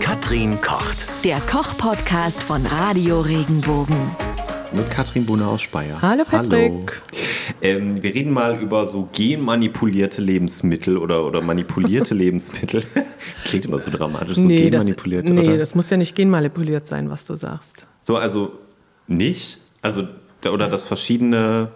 Katrin kocht. Der Koch-Podcast von Radio Regenbogen. Mit Katrin Brunner aus Speyer. Hallo, Patrick. Hallo. Ähm, wir reden mal über so genmanipulierte Lebensmittel oder, oder manipulierte Lebensmittel. Das klingt immer so dramatisch, so nee, das, genmanipuliert, nee oder? das muss ja nicht genmanipuliert sein, was du sagst. So, also nicht? Also, oder dass verschiedene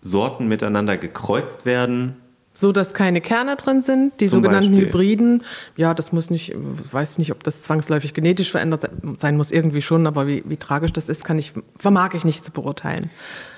Sorten miteinander gekreuzt werden. So, dass keine Kerne drin sind, die Zum sogenannten Beispiel. Hybriden. Ja, das muss nicht, ich weiß nicht, ob das zwangsläufig genetisch verändert se- sein muss, irgendwie schon, aber wie, wie tragisch das ist, kann ich, vermag ich nicht zu beurteilen.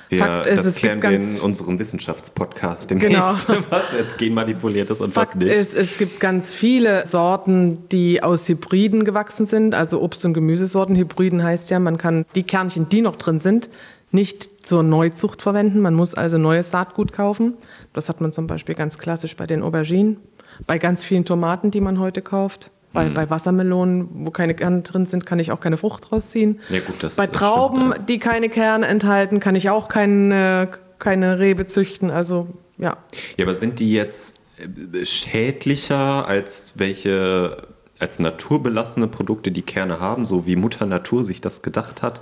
Wir, Fakt ist, das es klären gibt wir ganz, in unserem Wissenschaftspodcast demnächst, Genau. was jetzt genmanipuliert ist und Fakt was nicht. ist, es gibt ganz viele Sorten, die aus Hybriden gewachsen sind, also Obst- und Gemüsesorten. Hybriden heißt ja, man kann die Kernchen, die noch drin sind, nicht zur Neuzucht verwenden. Man muss also neues Saatgut kaufen. Das hat man zum Beispiel ganz klassisch bei den Auberginen, bei ganz vielen Tomaten, die man heute kauft. Mhm. Bei, bei Wassermelonen, wo keine Kerne drin sind, kann ich auch keine Frucht rausziehen. Ja, gut, das- bei Trauben, stimmt, die keine Kerne enthalten, kann ich auch keine, keine Rebe züchten. Also ja, Ja, aber sind die jetzt äh, schädlicher als welche, als naturbelassene Produkte, die Kerne haben, so wie Mutter Natur sich das gedacht hat?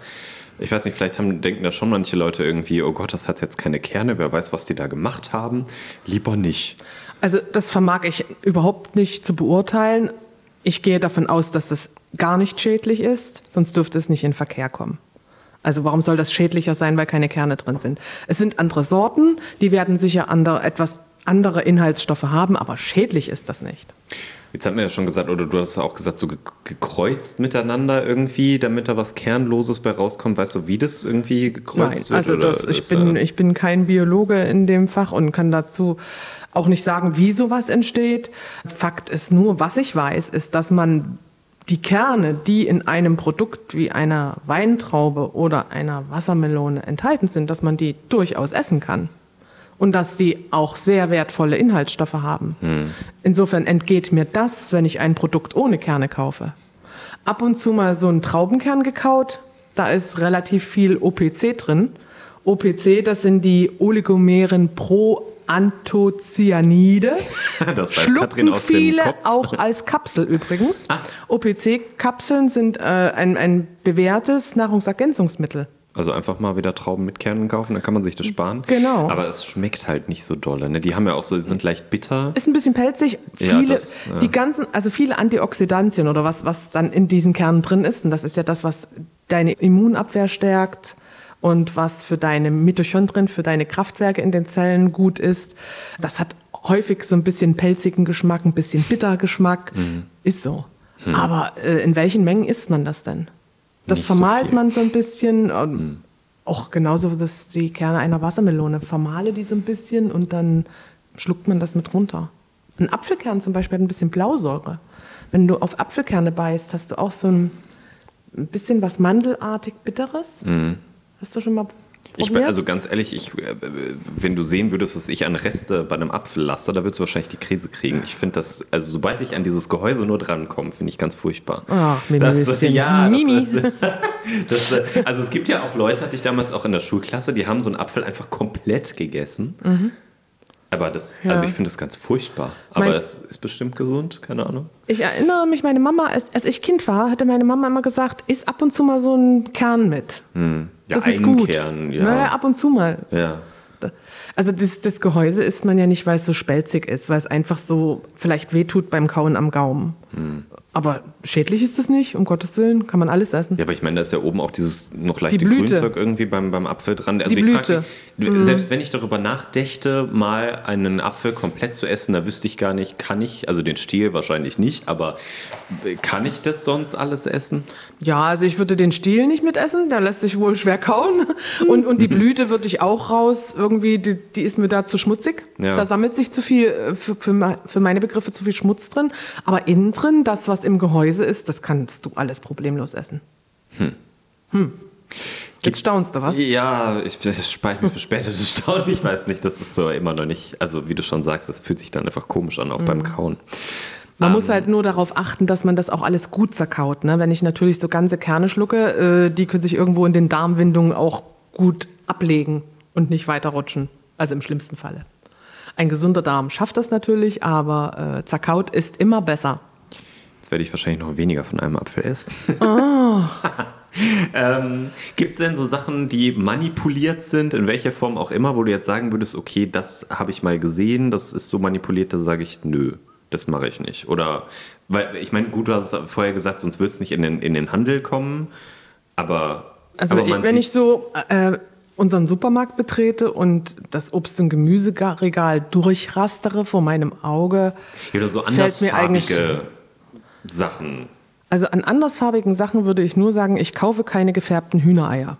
Ich weiß nicht, vielleicht haben, denken da schon manche Leute irgendwie, oh Gott, das hat jetzt keine Kerne, wer weiß, was die da gemacht haben. Lieber nicht. Also das vermag ich überhaupt nicht zu beurteilen. Ich gehe davon aus, dass das gar nicht schädlich ist, sonst dürfte es nicht in Verkehr kommen. Also warum soll das schädlicher sein, weil keine Kerne drin sind? Es sind andere Sorten, die werden sicher andere, etwas andere Inhaltsstoffe haben, aber schädlich ist das nicht. Jetzt haben wir ja schon gesagt, oder du hast auch gesagt, so ge- gekreuzt miteinander irgendwie, damit da was Kernloses bei rauskommt. Weißt du, wie das irgendwie gekreuzt Nein, also wird? oder das, ich, ist, bin, äh, ich bin kein Biologe in dem Fach und kann dazu auch nicht sagen, wie sowas entsteht. Fakt ist nur, was ich weiß, ist, dass man die Kerne, die in einem Produkt wie einer Weintraube oder einer Wassermelone enthalten sind, dass man die durchaus essen kann. Und dass die auch sehr wertvolle Inhaltsstoffe haben. Insofern entgeht mir das, wenn ich ein Produkt ohne Kerne kaufe. Ab und zu mal so einen Traubenkern gekaut, da ist relativ viel OPC drin. OPC, das sind die Oligomeren Proanthocyanide. Das weiß Katrin Schlucken aus dem viele Kopf. auch als Kapsel übrigens. Ah. OPC-Kapseln sind äh, ein, ein bewährtes Nahrungsergänzungsmittel. Also einfach mal wieder Trauben mit Kernen kaufen, dann kann man sich das sparen. Genau. Aber es schmeckt halt nicht so dolle. Ne? Die haben ja auch so, die sind leicht bitter. Ist ein bisschen pelzig. Ja, Viele, das, ja. die ganzen, also viele Antioxidantien oder was, was dann in diesen Kernen drin ist. Und das ist ja das, was deine Immunabwehr stärkt und was für deine Mitochondrien, für deine Kraftwerke in den Zellen gut ist. Das hat häufig so ein bisschen pelzigen Geschmack, ein bisschen bitter Geschmack. Mhm. Ist so. Aber äh, in welchen Mengen isst man das denn? Das Nicht so vermahlt. Mhm. man so ein bisschen. ähm, Auch genauso dass die Kerne einer Wassermelone. Vermahle die so ein bisschen und dann schluckt man das mit runter. Ein Apfelkern zum Beispiel hat ein bisschen Blausäure. Wenn du auf Apfelkerne beißt, hast du auch so ein, ein bisschen was mandelartig Bitteres. Hast du schon mal? Mhm. Ich bin, also ganz ehrlich, ich, äh, wenn du sehen würdest, was ich an Reste bei einem Apfel lasse, da würdest du wahrscheinlich die Krise kriegen. Ich finde das, also sobald ich an dieses Gehäuse nur drankomme, finde ich ganz furchtbar. Ach, Das, ja, Mimi. Das, das, äh, also es gibt ja auch Leute, hatte ich damals auch in der Schulklasse, die haben so einen Apfel einfach komplett gegessen. Aber das, Ja. also ich finde das ganz furchtbar. Aber Mein- es ist bestimmt gesund, keine Ahnung. Ich erinnere mich, meine Mama, als, als ich Kind war, hatte meine Mama immer gesagt, iss ab und zu mal so einen Kern mit. Ja, das ist gut. Kern, ja. Naja, ab und zu mal. Ja. Also das, das Gehäuse isst man ja nicht, weil es so spelzig ist, weil es einfach so vielleicht wehtut beim Kauen am Gaumen. Hm. Aber schädlich ist es nicht, um Gottes Willen, kann man alles essen. Ja, aber ich meine, da ist ja oben auch dieses noch leichte Die. Grünzeug irgendwie beim, beim Apfel dran. Also Die ich frag Blüte. Mhm. mich, selbst wenn ich darüber nachdächte, mal einen Apfel komplett zu essen, da wüsste ich gar nicht, kann ich, also den Stiel wahrscheinlich nicht, aber kann ich das sonst alles essen? Ja, also ich würde den Stiel nicht mitessen, der lässt sich wohl schwer kauen. Und, und die Blüte würde ich auch raus, irgendwie, die, die ist mir da zu schmutzig. Ja. Da sammelt sich zu viel, äh, für, für, für meine Begriffe zu viel Schmutz drin. Aber innen drin, das, was im Gehäuse ist, das kannst du alles problemlos essen. Hm. Jetzt staunst du was? Ja, ich ich mir für später das Staunen. Ich weiß nicht, das ist so immer noch nicht, also wie du schon sagst, das fühlt sich dann einfach komisch an, auch beim Mhm. Kauen. Man Ähm. muss halt nur darauf achten, dass man das auch alles gut zerkaut. Ne? Wenn ich natürlich so ganze Kerne schlucke, äh, die können sich irgendwo in den Darmwindungen auch gut ablegen und nicht weiterrutschen. Also im schlimmsten Falle. Ein gesunder Darm schafft das natürlich, aber äh, zerkaut ist immer besser. Jetzt werde ich wahrscheinlich noch weniger von einem Apfel essen. Oh. ähm, Gibt es denn so Sachen, die manipuliert sind, in welcher Form auch immer, wo du jetzt sagen würdest, okay, das habe ich mal gesehen, das ist so manipuliert, da sage ich, nö, das mache ich nicht. Oder, weil ich meine, gut, du hast es vorher gesagt, sonst wird es nicht in den, in den Handel kommen, aber. Also, aber ich, wenn ich so äh, unseren Supermarkt betrete und das Obst- und Gemüseregal durchrastere vor meinem Auge, ja, oder so fällt mir eigentlich Sachen. Also an andersfarbigen Sachen würde ich nur sagen, ich kaufe keine gefärbten Hühnereier.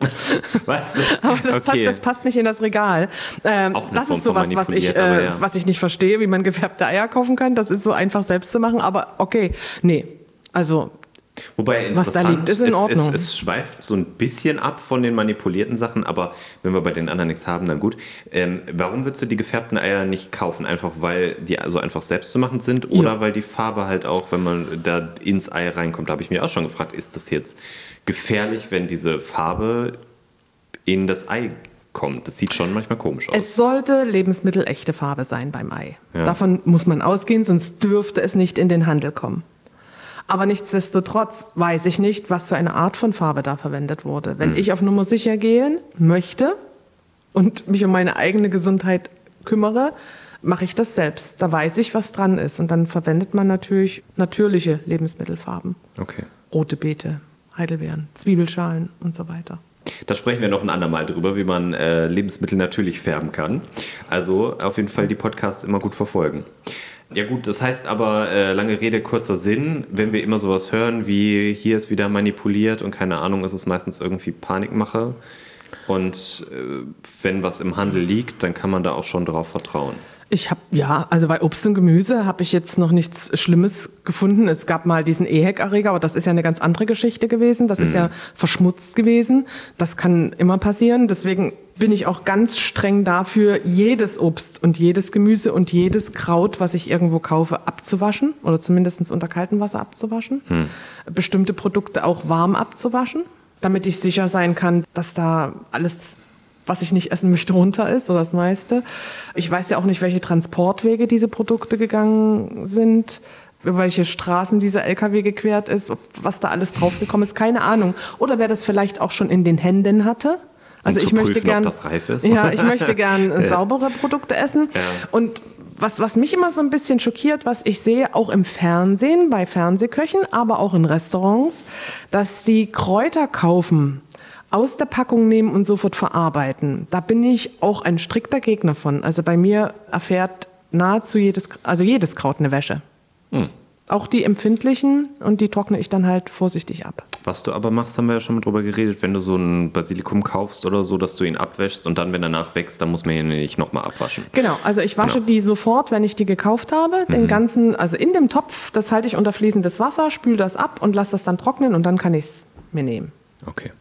Weißt du? Aber das, okay. hat, das, passt nicht in das Regal. Ähm, das ist sowas, was ich, äh, ja. was ich nicht verstehe, wie man gefärbte Eier kaufen kann. Das ist so einfach selbst zu machen. Aber okay, nee. Also Wobei was da liegt, ist in Ordnung. Es, es, es, schweift so ein bisschen ab von den manipulierten Sachen, aber wenn wir bei den anderen nichts haben, dann gut. Ähm, warum würdest du die gefärbten Eier nicht kaufen? Einfach weil die so einfach selbst zu machen sind oder ja. weil die Farbe halt auch, wenn man da ins Ei reinkommt, da habe ich mich auch schon gefragt, ist das jetzt gefährlich, wenn diese Farbe in das Ei kommt. Das sieht schon manchmal komisch aus. Es sollte lebensmittelechte Farbe sein beim Ei. Ja. Davon muss man ausgehen, sonst dürfte es nicht in den Handel kommen. Aber nichtsdestotrotz weiß ich nicht, was für eine Art von Farbe da verwendet wurde. Wenn hm. ich auf Nummer sicher gehen möchte und mich um meine eigene Gesundheit kümmere, mache ich das selbst. Da weiß ich, was dran ist. Und dann verwendet man natürlich natürliche Lebensmittelfarben. Okay. Rote Beete, Heidelbeeren, Zwiebelschalen und so weiter. Da sprechen wir noch ein andermal drüber, wie man äh, Lebensmittel natürlich färben kann. Also auf jeden Fall die Podcasts immer gut verfolgen. Ja gut, das heißt aber, äh, lange Rede, kurzer Sinn, wenn wir immer sowas hören wie hier ist wieder manipuliert und keine Ahnung, ist es meistens irgendwie Panikmache. Und äh, wenn was im Handel liegt, dann kann man da auch schon drauf vertrauen. Ich habe, ja, also bei Obst und Gemüse habe ich jetzt noch nichts Schlimmes gefunden. Es gab mal diesen EHEC-Erreger, aber das ist ja eine ganz andere Geschichte gewesen. Das mhm. ist ja verschmutzt gewesen. Das kann immer passieren. Deswegen bin ich auch ganz streng dafür, jedes Obst und jedes Gemüse und jedes Kraut, was ich irgendwo kaufe, abzuwaschen oder zumindest unter kaltem Wasser abzuwaschen. Mhm. Bestimmte Produkte auch warm abzuwaschen, damit ich sicher sein kann, dass da alles was ich nicht essen möchte, runter ist, oder das meiste. Ich weiß ja auch nicht, welche Transportwege diese Produkte gegangen sind über welche Straßen dieser LKW gequert ist, was da alles draufgekommen ist, keine Ahnung. Oder wer das vielleicht auch schon in den Händen hatte. Also um ich möchte prüfen, gern, reif ist. ja, ich möchte gern ja. saubere Produkte essen. Ja. Und was, was mich immer so ein bisschen schockiert, was ich sehe, auch im Fernsehen, bei Fernsehköchen, aber auch in Restaurants, dass die Kräuter kaufen aus der Packung nehmen und sofort verarbeiten. Da bin ich auch ein strikter Gegner von. Also bei mir erfährt nahezu jedes, also jedes Kraut eine Wäsche. Hm. Auch die empfindlichen und die trockne ich dann halt vorsichtig ab. Was du aber machst, haben wir ja schon mal drüber geredet, wenn du so ein Basilikum kaufst oder so, dass du ihn abwäschst und dann, wenn er nachwächst, dann muss man ihn nicht nochmal abwaschen. Genau, also ich wasche genau. die sofort, wenn ich die gekauft habe. Den mhm. ganzen, also in dem Topf, das halte ich unter fließendes Wasser, spüle das ab und lasse das dann trocknen und dann kann ich es mir nehmen. Okay.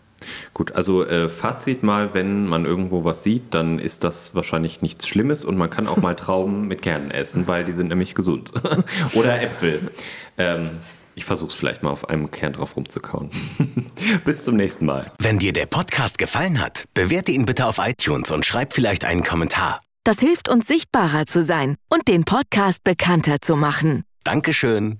Gut, also äh, Fazit mal, wenn man irgendwo was sieht, dann ist das wahrscheinlich nichts Schlimmes und man kann auch mal Trauben mit Kernen essen, weil die sind nämlich gesund. Oder Äpfel. Ähm, ich versuche es vielleicht mal auf einem Kern drauf rumzukauen. Bis zum nächsten Mal. Wenn dir der Podcast gefallen hat, bewerte ihn bitte auf iTunes und schreib vielleicht einen Kommentar. Das hilft uns sichtbarer zu sein und den Podcast bekannter zu machen. Dankeschön.